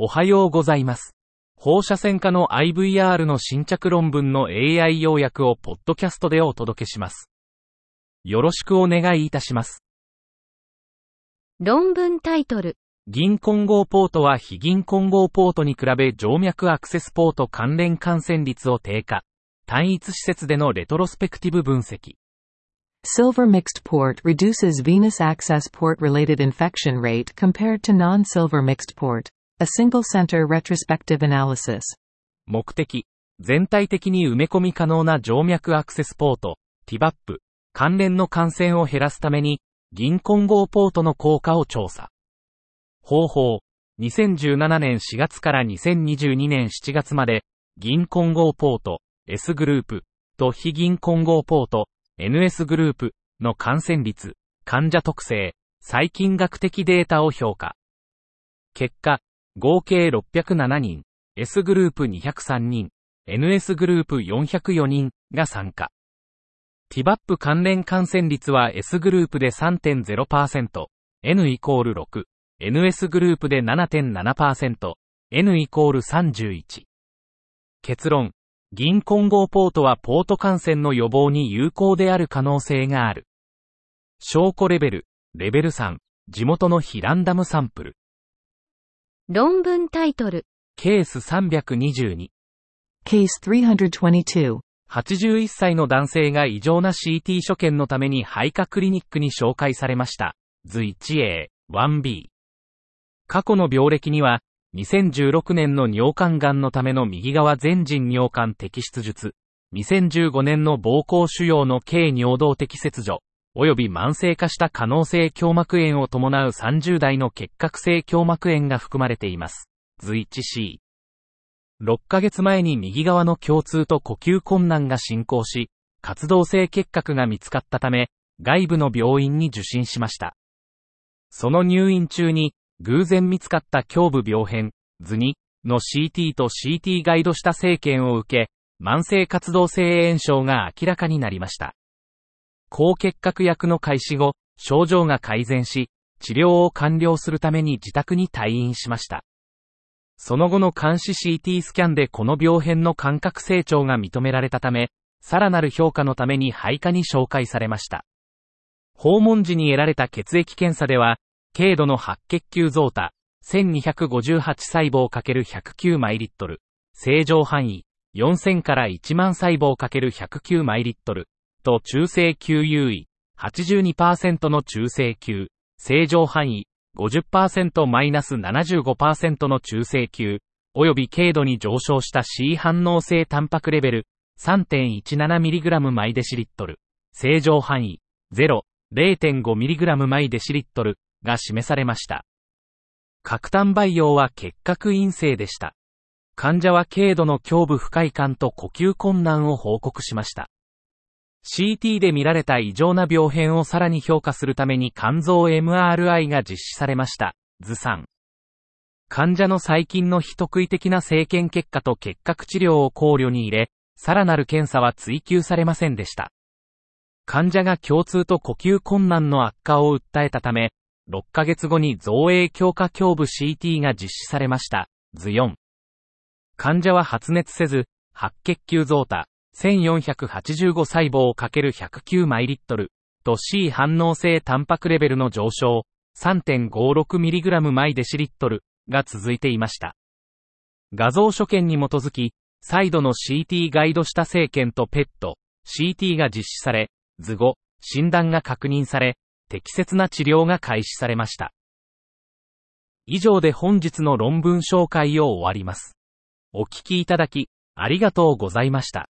おはようございます。放射線科の IVR の新着論文の AI 要約をポッドキャストでお届けします。よろしくお願いいたします。論文タイトル。銀混合ポートは非銀混合ポートに比べ静脈アクセスポート関連感染率を低下。単一施設でのレトロスペクティブ分析。Silver mixed port reduces venous access port related infection rate compared to non-silver mixed port. A single center retrospective analysis. 目的。全体的に埋め込み可能な静脈アクセスポート、TBAP、関連の感染を減らすために、銀混合ポートの効果を調査。方法。2017年4月から2022年7月まで、銀混合ポート、S グループ、と非銀混合ポート、NS グループの感染率、患者特性、細菌学的データを評価。結果、合計607人、S グループ203人、NS グループ404人が参加。TBAP 関連感染率は S グループで3.0%、N イコール6、NS グループで7.7%、N イコール31。結論。銀混合ポートはポート感染の予防に有効である可能性がある。証拠レベル、レベル3、地元の非ランダムサンプル。論文タイトル。ケース322。Case 322. 81歳の男性が異常な CT 所見のために肺科クリニックに紹介されました。図 1A、1B。過去の病歴には、2016年の尿管癌のための右側全人尿管摘出術、2015年の膀胱腫瘍の軽尿道的切除、及び慢性化した可能性胸膜炎を伴う30代の結核性胸膜炎が含まれています。図 1C。6ヶ月前に右側の胸痛と呼吸困難が進行し、活動性結核が見つかったため、外部の病院に受診しました。その入院中に、偶然見つかった胸部病変、図2の CT と CT ガイドした生検を受け、慢性活動性炎症が明らかになりました。高結核薬の開始後、症状が改善し、治療を完了するために自宅に退院しました。その後の監視 CT スキャンでこの病変の感覚成長が認められたため、さらなる評価のために肺科に紹介されました。訪問時に得られた血液検査では、軽度の白血球増多、1258細胞 ×109 マイリットル、正常範囲、4000から1万細胞 ×109 マイリットル、中性球優位、82%の中性球、正常範囲、50%マイナス75%の中性球、及び軽度に上昇した C 反応性タンパクレベル 3.17mg マイデシリットル、正常範囲0、0.5mg マイデシリットルが示されました。核炭培養は結核陰性でした。患者は軽度の胸部不快感と呼吸困難を報告しました。CT で見られた異常な病変をさらに評価するために肝臓 MRI が実施されました。図3。患者の細菌の非特異的な生検結果と結核治療を考慮に入れ、さらなる検査は追求されませんでした。患者が胸痛と呼吸困難の悪化を訴えたため、6ヶ月後に造影強化胸部 CT が実施されました。図4。患者は発熱せず、白血球増多、1485細胞 ×109 マイリットル、と C 反応性タンパクレベルの上昇、3.56mg マイデシリットルが続いていました。画像所見に基づき、再度の CT ガイドした生検と PET、CT が実施され、図後、診断が確認され、適切な治療が開始されました。以上で本日の論文紹介を終わります。お聞きいただき、ありがとうございました。